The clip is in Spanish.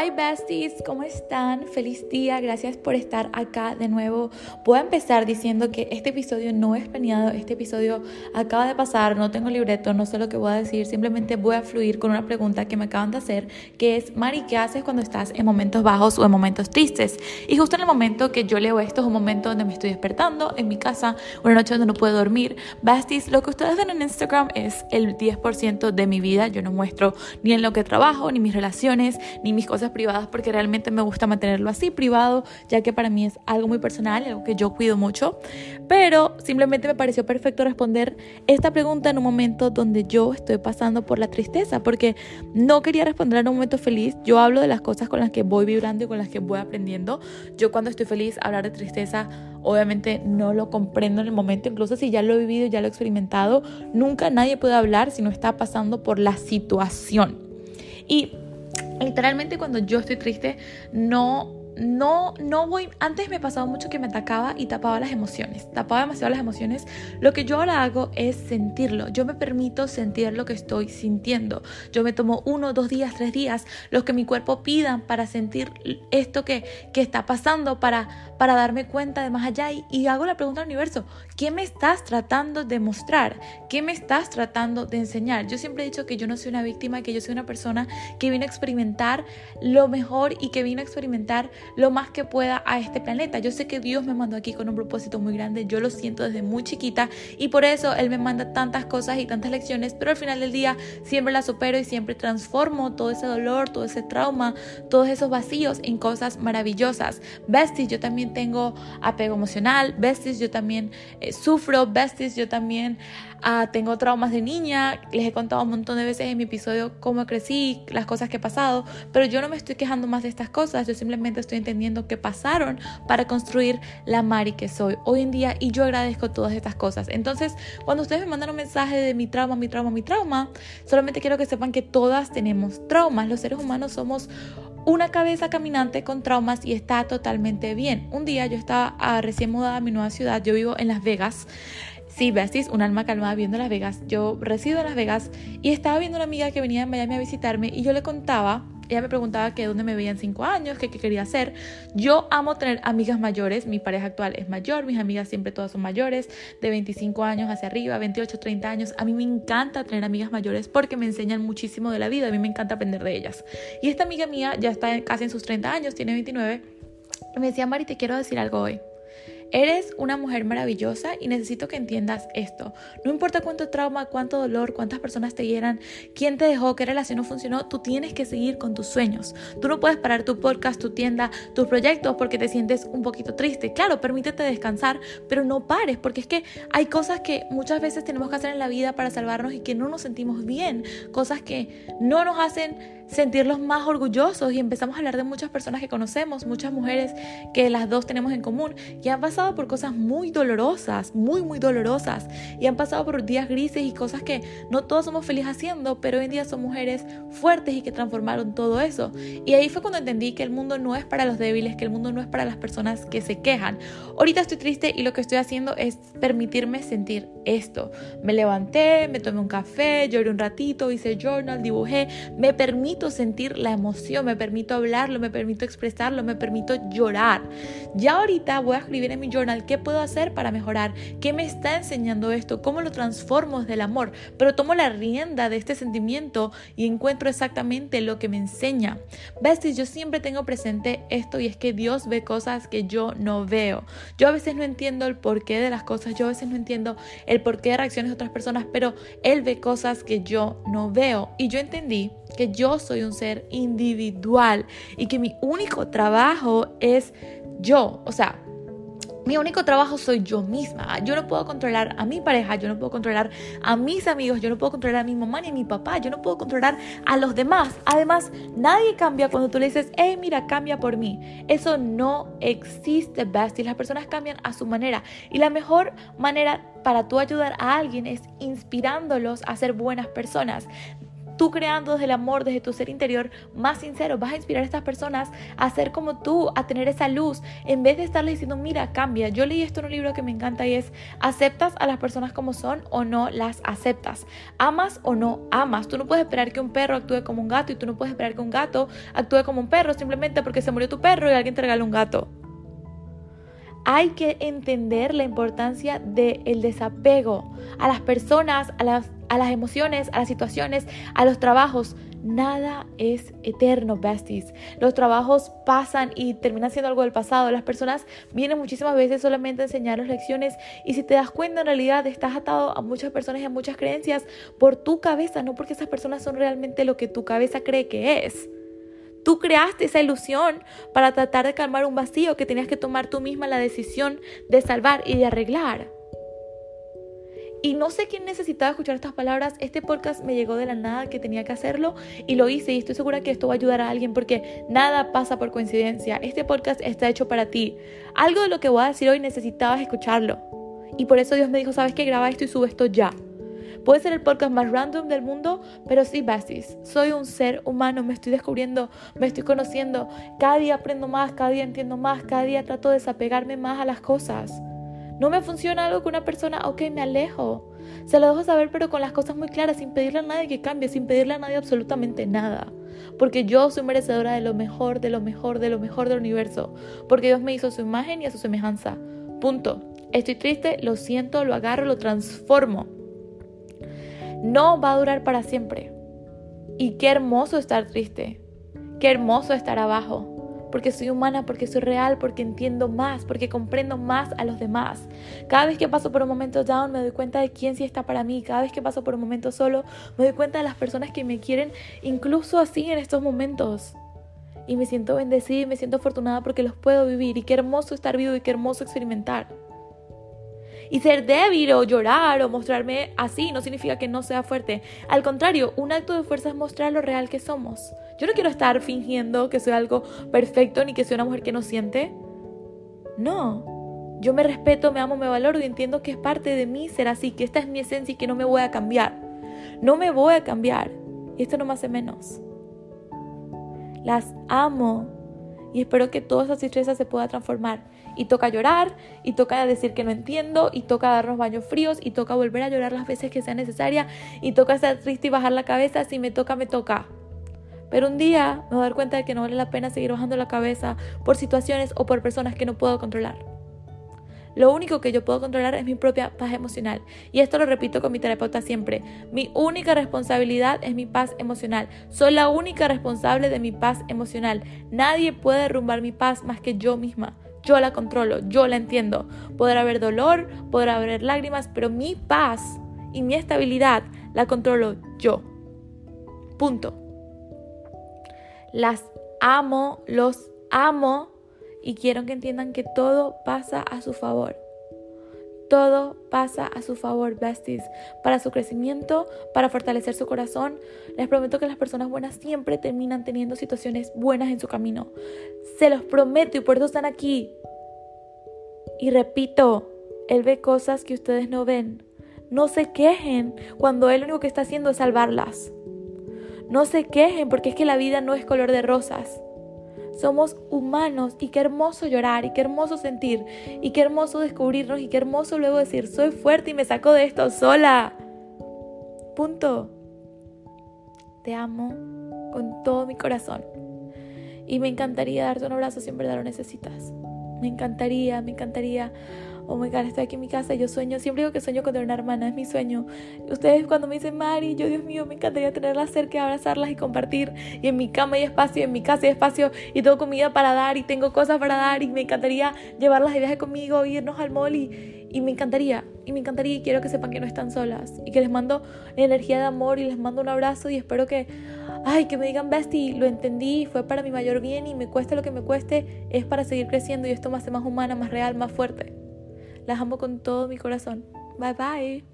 Hi besties, ¿cómo están? Feliz día, gracias por estar acá de nuevo. Voy a empezar diciendo que este episodio no es planeado, este episodio acaba de pasar, no tengo libreto, no sé lo que voy a decir, simplemente voy a fluir con una pregunta que me acaban de hacer, que es, Mari, ¿qué haces cuando estás en momentos bajos o en momentos tristes? Y justo en el momento que yo leo esto es un momento donde me estoy despertando en mi casa, una noche donde no puedo dormir. Besties, lo que ustedes ven en Instagram es el 10% de mi vida, yo no muestro ni en lo que trabajo, ni mis relaciones, ni mis cosas privadas porque realmente me gusta mantenerlo así privado, ya que para mí es algo muy personal, algo que yo cuido mucho. Pero simplemente me pareció perfecto responder esta pregunta en un momento donde yo estoy pasando por la tristeza, porque no quería responder en un momento feliz. Yo hablo de las cosas con las que voy vibrando y con las que voy aprendiendo. Yo cuando estoy feliz, hablar de tristeza, obviamente no lo comprendo en el momento, incluso si ya lo he vivido, ya lo he experimentado, nunca nadie puede hablar si no está pasando por la situación. Y Literalmente cuando yo estoy triste, no no, no voy, antes me pasaba mucho que me atacaba y tapaba las emociones, tapaba demasiado las emociones. Lo que yo ahora hago es sentirlo, yo me permito sentir lo que estoy sintiendo. Yo me tomo uno, dos días, tres días, los que mi cuerpo pida para sentir esto que, que está pasando, para, para darme cuenta de más allá y, y hago la pregunta al universo, ¿qué me estás tratando de mostrar? ¿Qué me estás tratando de enseñar? Yo siempre he dicho que yo no soy una víctima, que yo soy una persona que vino a experimentar lo mejor y que vino a experimentar lo más que pueda a este planeta. Yo sé que Dios me mandó aquí con un propósito muy grande, yo lo siento desde muy chiquita y por eso Él me manda tantas cosas y tantas lecciones, pero al final del día siempre las supero y siempre transformo todo ese dolor, todo ese trauma, todos esos vacíos en cosas maravillosas. Besties, yo también tengo apego emocional, besties, yo también sufro, besties, yo también ah, tengo traumas de niña, les he contado un montón de veces en mi episodio cómo crecí, las cosas que he pasado, pero yo no me estoy quejando más de estas cosas, yo simplemente estoy entendiendo que pasaron para construir la Mari que soy hoy en día y yo agradezco todas estas cosas. Entonces, cuando ustedes me mandan un mensaje de mi trauma, mi trauma, mi trauma, solamente quiero que sepan que todas tenemos traumas. Los seres humanos somos una cabeza caminante con traumas y está totalmente bien. Un día yo estaba ah, recién mudada a mi nueva ciudad, yo vivo en Las Vegas. Sí, besties, un alma calmada viendo Las Vegas. Yo resido en Las Vegas y estaba viendo una amiga que venía de Miami a visitarme y yo le contaba ella me preguntaba que dónde me veía en cinco años, que qué quería hacer. Yo amo tener amigas mayores, mi pareja actual es mayor, mis amigas siempre todas son mayores, de 25 años hacia arriba, 28, 30 años. A mí me encanta tener amigas mayores porque me enseñan muchísimo de la vida, a mí me encanta aprender de ellas. Y esta amiga mía ya está casi en sus 30 años, tiene 29, y me decía, Mari, te quiero decir algo hoy. Eres una mujer maravillosa y necesito que entiendas esto. No importa cuánto trauma, cuánto dolor, cuántas personas te hieran, quién te dejó, qué relación no funcionó, tú tienes que seguir con tus sueños. Tú no puedes parar tu podcast, tu tienda, tus proyectos porque te sientes un poquito triste. Claro, permítete descansar, pero no pares porque es que hay cosas que muchas veces tenemos que hacer en la vida para salvarnos y que no nos sentimos bien, cosas que no nos hacen sentirlos más orgullosos y empezamos a hablar de muchas personas que conocemos, muchas mujeres que las dos tenemos en común y han pasado por cosas muy dolorosas, muy, muy dolorosas y han pasado por días grises y cosas que no todos somos felices haciendo, pero hoy en día son mujeres fuertes y que transformaron todo eso. Y ahí fue cuando entendí que el mundo no es para los débiles, que el mundo no es para las personas que se quejan. Ahorita estoy triste y lo que estoy haciendo es permitirme sentir esto. Me levanté, me tomé un café, lloré un ratito, hice journal, dibujé, me permito sentir la emoción, me permito hablarlo, me permito expresarlo, me permito llorar. Ya ahorita voy a escribir en mi journal qué puedo hacer para mejorar, qué me está enseñando esto, cómo lo transformo desde el amor, pero tomo la rienda de este sentimiento y encuentro exactamente lo que me enseña. Besties, yo siempre tengo presente esto y es que Dios ve cosas que yo no veo. Yo a veces no entiendo el porqué de las cosas, yo a veces no entiendo el porqué de reacciones de otras personas, pero Él ve cosas que yo no veo. Y yo entendí que yo soy un ser individual y que mi único trabajo es yo. O sea, mi único trabajo soy yo misma. Yo no puedo controlar a mi pareja, yo no puedo controlar a mis amigos, yo no puedo controlar a mi mamá ni a mi papá, yo no puedo controlar a los demás. Además, nadie cambia cuando tú le dices, hey, mira, cambia por mí. Eso no existe, bestie. Las personas cambian a su manera. Y la mejor manera para tú ayudar a alguien es inspirándolos a ser buenas personas tú creando desde el amor, desde tu ser interior más sincero, vas a inspirar a estas personas a ser como tú, a tener esa luz, en vez de estarles diciendo, mira, cambia. Yo leí esto en un libro que me encanta y es, ¿aceptas a las personas como son o no las aceptas? ¿Amas o no amas? Tú no puedes esperar que un perro actúe como un gato y tú no puedes esperar que un gato actúe como un perro simplemente porque se murió tu perro y alguien te regala un gato. Hay que entender la importancia del desapego a las personas, a las, a las emociones, a las situaciones, a los trabajos. Nada es eterno, besties. Los trabajos pasan y terminan siendo algo del pasado. Las personas vienen muchísimas veces solamente a enseñarnos lecciones y si te das cuenta en realidad estás atado a muchas personas y a muchas creencias por tu cabeza, no porque esas personas son realmente lo que tu cabeza cree que es. Tú creaste esa ilusión para tratar de calmar un vacío que tenías que tomar tú misma la decisión de salvar y de arreglar. Y no sé quién necesitaba escuchar estas palabras. Este podcast me llegó de la nada que tenía que hacerlo y lo hice y estoy segura que esto va a ayudar a alguien porque nada pasa por coincidencia. Este podcast está hecho para ti. Algo de lo que voy a decir hoy necesitabas escucharlo. Y por eso Dios me dijo, sabes que graba esto y sube esto ya. Puede ser el podcast más random del mundo, pero sí, Basis. Soy un ser humano, me estoy descubriendo, me estoy conociendo. Cada día aprendo más, cada día entiendo más, cada día trato de desapegarme más a las cosas. No me funciona algo con una persona, ok, me alejo. Se lo dejo saber, pero con las cosas muy claras, sin pedirle a nadie que cambie, sin pedirle a nadie absolutamente nada. Porque yo soy merecedora de lo mejor, de lo mejor, de lo mejor del universo. Porque Dios me hizo a su imagen y a su semejanza. Punto. Estoy triste, lo siento, lo agarro, lo transformo no va a durar para siempre. Y qué hermoso estar triste, qué hermoso estar abajo, porque soy humana, porque soy real, porque entiendo más, porque comprendo más a los demás. Cada vez que paso por un momento down me doy cuenta de quién sí está para mí, cada vez que paso por un momento solo me doy cuenta de las personas que me quieren, incluso así en estos momentos. Y me siento bendecida y me siento afortunada porque los puedo vivir y qué hermoso estar vivo y qué hermoso experimentar. Y ser débil o llorar o mostrarme así no significa que no sea fuerte. Al contrario, un acto de fuerza es mostrar lo real que somos. Yo no quiero estar fingiendo que soy algo perfecto ni que soy una mujer que no siente. No. Yo me respeto, me amo, me valoro y entiendo que es parte de mí ser así, que esta es mi esencia y que no me voy a cambiar. No me voy a cambiar. Y esto no me hace menos. Las amo y espero que toda esa tristeza se pueda transformar. Y toca llorar, y toca decir que no entiendo, y toca darnos baños fríos, y toca volver a llorar las veces que sea necesaria, y toca estar triste y bajar la cabeza. Si me toca, me toca. Pero un día me voy a dar cuenta de que no vale la pena seguir bajando la cabeza por situaciones o por personas que no puedo controlar. Lo único que yo puedo controlar es mi propia paz emocional. Y esto lo repito con mi terapeuta siempre. Mi única responsabilidad es mi paz emocional. Soy la única responsable de mi paz emocional. Nadie puede derrumbar mi paz más que yo misma. Yo la controlo, yo la entiendo. Podrá haber dolor, podrá haber lágrimas, pero mi paz y mi estabilidad la controlo yo. Punto. Las amo, los amo y quiero que entiendan que todo pasa a su favor. Todo pasa a su favor, besties, para su crecimiento, para fortalecer su corazón. Les prometo que las personas buenas siempre terminan teniendo situaciones buenas en su camino. Se los prometo y por eso están aquí. Y repito, Él ve cosas que ustedes no ven. No se quejen cuando Él lo único que está haciendo es salvarlas. No se quejen porque es que la vida no es color de rosas. Somos humanos y qué hermoso llorar y qué hermoso sentir y qué hermoso descubrirnos y qué hermoso luego decir, soy fuerte y me saco de esto sola. Punto. Te amo con todo mi corazón. Y me encantaría darte un abrazo si en verdad lo necesitas. Me encantaría, me encantaría oh my god, estoy aquí en mi casa, yo sueño, siempre digo que sueño con tener una hermana, es mi sueño. Ustedes cuando me dicen, Mari, yo Dios mío, me encantaría tenerlas cerca, abrazarlas y compartir. Y en mi cama hay espacio, en mi casa hay espacio, y tengo comida para dar, y tengo cosas para dar, y me encantaría llevarlas de viaje conmigo, irnos al mall, y, y me encantaría, y me encantaría, y quiero que sepan que no están solas, y que les mando energía de amor, y les mando un abrazo, y espero que, ay, que me digan, Bestie, lo entendí, fue para mi mayor bien, y me cueste lo que me cueste, es para seguir creciendo, y esto me hace más humana, más real, más fuerte. Las amo con todo mi corazón. Bye bye.